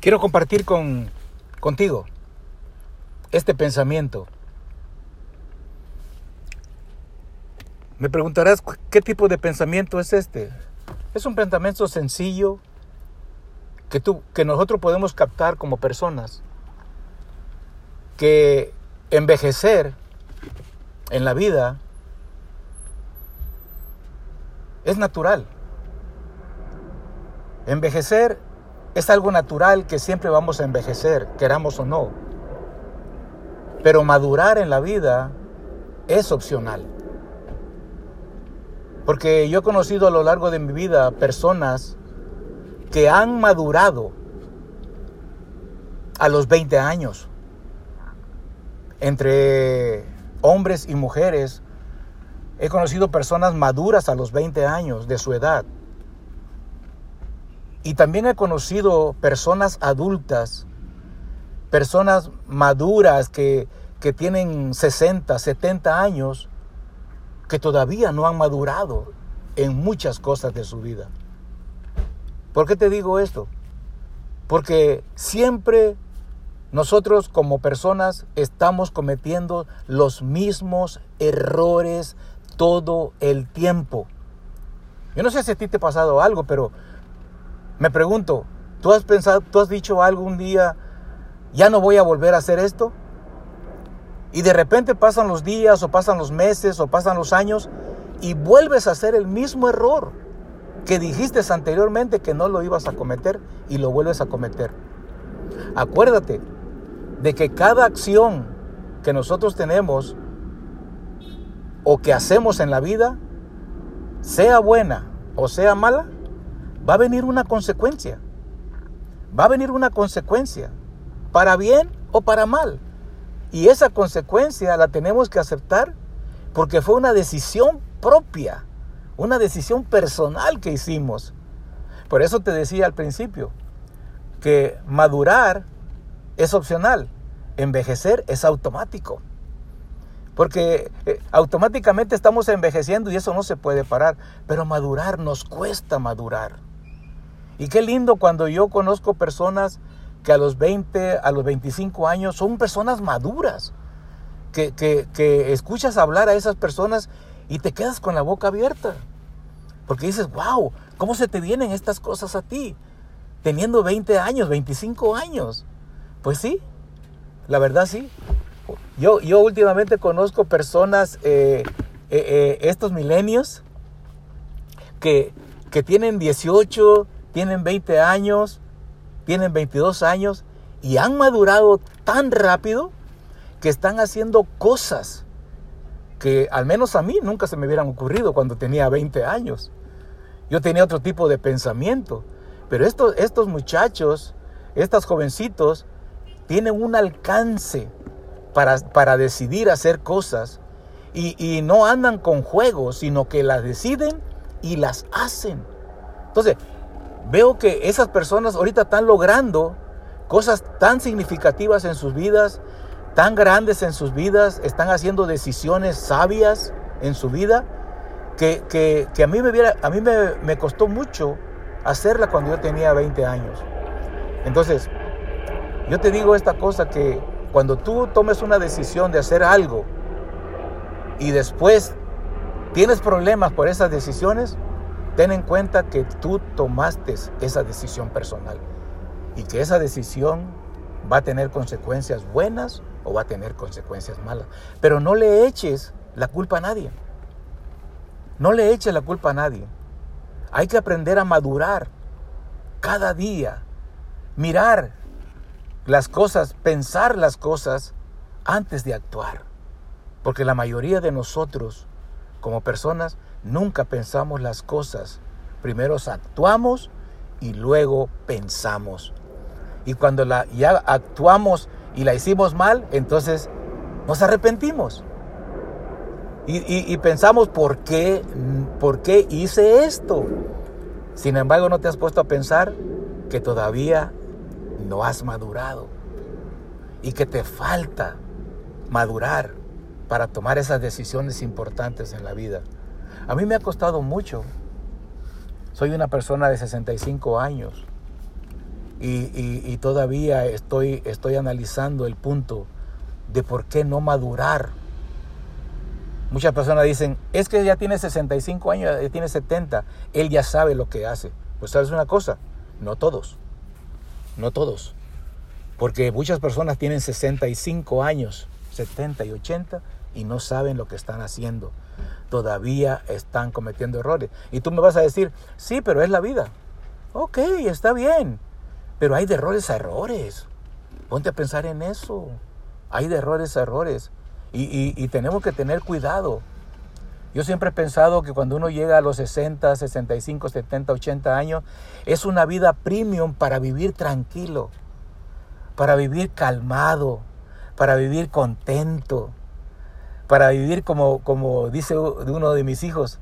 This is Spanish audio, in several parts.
Quiero compartir con, contigo este pensamiento. Me preguntarás qué tipo de pensamiento es este. Es un pensamiento sencillo que, tú, que nosotros podemos captar como personas. Que envejecer en la vida es natural. Envejecer es algo natural que siempre vamos a envejecer, queramos o no. Pero madurar en la vida es opcional. Porque yo he conocido a lo largo de mi vida personas que han madurado a los 20 años. Entre hombres y mujeres, he conocido personas maduras a los 20 años de su edad. Y también he conocido personas adultas, personas maduras que, tienen 60, 70 años, que todavía no han madurado en muchas cosas de su vida. ¿Por qué te digo esto? Porque siempre nosotros como personas estamos cometiendo los mismos errores todo el tiempo. Yo no sé si a ti te ha pasado algo, pero me pregunto, ¿tú has pensado, tú has dicho algún día, ya no voy a volver a hacer esto? Y de repente pasan los días o pasan los meses o pasan los años y vuelves a hacer el mismo error que dijiste anteriormente que no lo ibas a cometer y lo vuelves a cometer. Acuérdate de que cada acción que nosotros tenemos o que hacemos en la vida, sea buena o sea mala, va a venir una consecuencia. Va a venir una consecuencia, para bien o para mal. Y esa consecuencia la tenemos que aceptar porque fue una decisión propia, una decisión personal que hicimos. Por eso te decía al principio que madurar es opcional, envejecer es automático. Porque eh, automáticamente estamos envejeciendo y eso no se puede parar. Pero madurar nos cuesta madurar. Y qué lindo cuando yo conozco personas que a los 20, a los 25 años son personas maduras. Que, que, escuchas hablar a esas personas y te quedas con la boca abierta. Porque dices, wow, ¿cómo se te vienen estas cosas a ti? Teniendo 20 años, 25 años. Pues sí, la verdad sí. Yo, yo últimamente conozco personas, eh, eh, eh, estos milenios, que, que tienen 18, tienen 20 años, tienen 22 años y han madurado tan rápido que están haciendo cosas que al menos a mí nunca se me hubieran ocurrido cuando tenía 20 años. Yo tenía otro tipo de pensamiento, pero estos, estos muchachos, estos jovencitos, tienen un alcance para, para decidir hacer cosas y, y no andan con juegos, sino que las deciden y las hacen. Entonces, veo que esas personas ahorita están logrando cosas tan significativas en sus vidas, tan grandes en sus vidas, están haciendo decisiones sabias en su vida, que, que, a mí, me, a mí me, me, costó mucho hacerla cuando yo tenía 20 años. Entonces, yo te digo esta cosa que cuando tú tomes una decisión de hacer algo y después tienes problemas por esas decisiones, ten en cuenta que tú tomaste esa decisión personal y que esa decisión va a tener consecuencias buenas o va a tener consecuencias malas. Pero no le eches la culpa a nadie. No le eches la culpa a nadie. Hay que aprender a madurar cada día, mirar las cosas, pensar las cosas antes de actuar. Porque la mayoría de nosotros, como personas, nunca pensamos las cosas. Primero actuamos y luego pensamos. Y cuando ya actuamos y la hicimos mal, entonces nos arrepentimos. Y, y, pensamos, ¿por qué, ¿por qué hice esto? Sin embargo, no te has puesto a pensar que todavía no has madurado y que te falta madurar para tomar esas decisiones importantes en la vida. A mí me ha costado mucho. Soy una persona de 65 años y, todavía estoy, estoy analizando el punto de por qué no madurar. Muchas personas dicen, es que ya tiene 65 años, tiene 70, él ya sabe lo que hace. Pues sabes una cosa, no todos, no todos. Porque muchas personas tienen 65 años, 70 y 80 y no saben lo que están haciendo. Todavía están cometiendo errores. Y tú me vas a decir, sí, pero es la vida. Ok, está bien. Pero hay de errores a errores. Ponte a pensar en eso. Hay de errores a errores. Y, tenemos que tener cuidado. Yo siempre he pensado que cuando uno llega a los 60, 65, 70, 80 años, es una vida premium para vivir tranquilo, para vivir calmado, para vivir contento, para vivir como, como dice uno de mis hijos,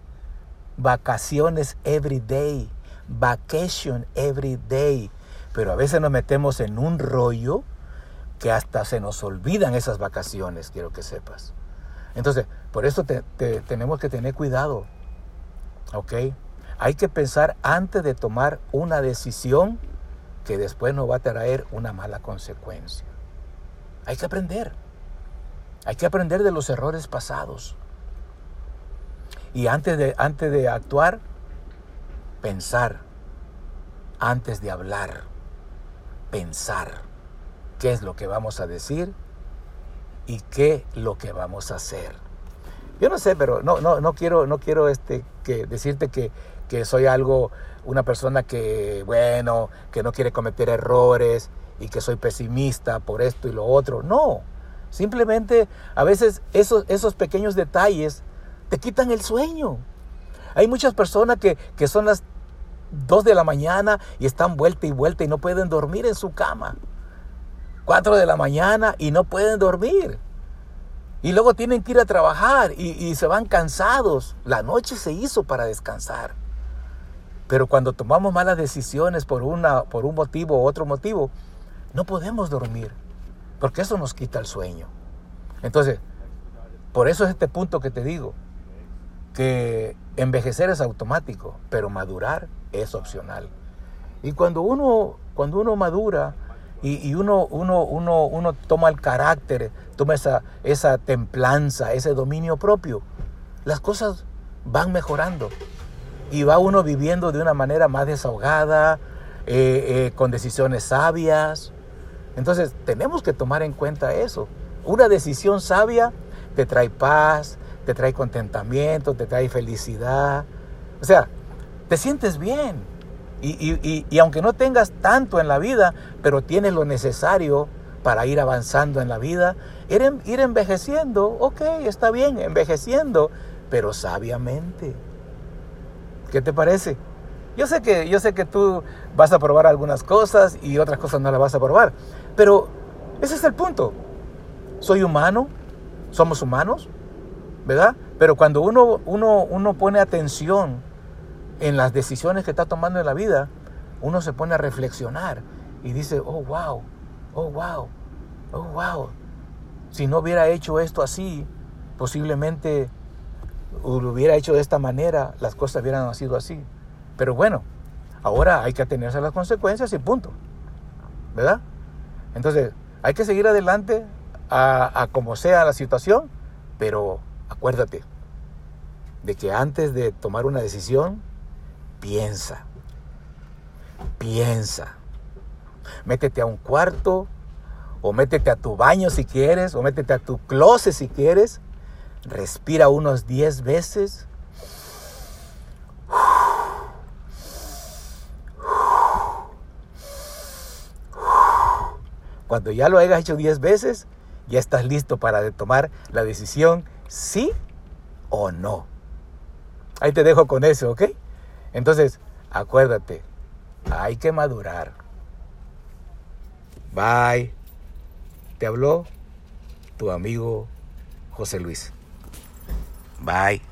vacaciones every day, vacation every day. Pero a veces nos metemos en un rollo que hasta se nos olvidan esas vacaciones, quiero que sepas. Entonces, por eso tenemos que tener cuidado, ¿ok? Hay que pensar antes de tomar una decisión que después nos va a traer una mala consecuencia. Hay que aprender. Hay que aprender de los errores pasados. Y antes de, antes de actuar, pensar. Antes de hablar pensar qué es lo que vamos a decir y qué lo que vamos a hacer. Yo no sé, pero no, no, no quiero, no quiero este, que decirte que, que soy algo, una persona que, bueno, que no quiere cometer errores y que soy pesimista por esto y lo otro. No, simplemente a veces esos, esos pequeños detalles te quitan el sueño. Hay muchas personas que, que son las 2 de la mañana y están vuelta y vuelta y no pueden dormir en su cama. 4 de la mañana y no pueden dormir. Y luego tienen que ir a trabajar y, se van cansados. La noche se hizo para descansar. Pero cuando tomamos malas decisiones por, una, por un motivo u otro motivo, no podemos dormir. Porque eso nos quita el sueño. Entonces, por eso es este punto que te digo, que envejecer es automático, pero madurar es opcional. Y cuando uno, cuando uno madura y, uno, uno, uno, uno, toma el carácter, toma esa, esa templanza, ese dominio propio, las cosas van mejorando. Y va uno viviendo de una manera más desahogada, eh, eh, con decisiones sabias. Entonces tenemos que tomar en cuenta eso. Una decisión sabia te trae paz, te trae contentamiento, te trae felicidad. O sea, te sientes bien. Y, aunque no tengas tanto en la vida, pero tienes lo necesario para ir avanzando en la vida, ir, ir envejeciendo, ok, está bien, envejeciendo, pero sabiamente. ¿Qué te parece? Yo sé que, yo sé que tú vas a probar algunas cosas y otras cosas no las vas a probar, pero ese es el punto. Soy humano, somos humanos, ¿verdad? Pero cuando uno, uno, uno pone atención en las decisiones que está tomando en la vida, uno se pone a reflexionar y dice, oh, wow, oh, wow, oh, wow. Si no hubiera hecho esto así, posiblemente lo hubiera hecho de esta manera, las cosas hubieran sido así. Pero bueno, ahora hay que atenerse a las consecuencias y punto. ¿Verdad? Entonces, hay que seguir adelante a, a como sea la situación, pero acuérdate de que antes de tomar una decisión, piensa, piensa. Métete a un cuarto, o métete a tu baño si quieres, o métete a tu closet si quieres. Respira unos 10 veces. Cuando ya lo hayas hecho 10 veces, ya estás listo para tomar la decisión sí o no. Ahí te dejo con eso, ¿ok? Entonces, acuérdate, hay que madurar. Bye. Te habló tu amigo José Luis. Bye.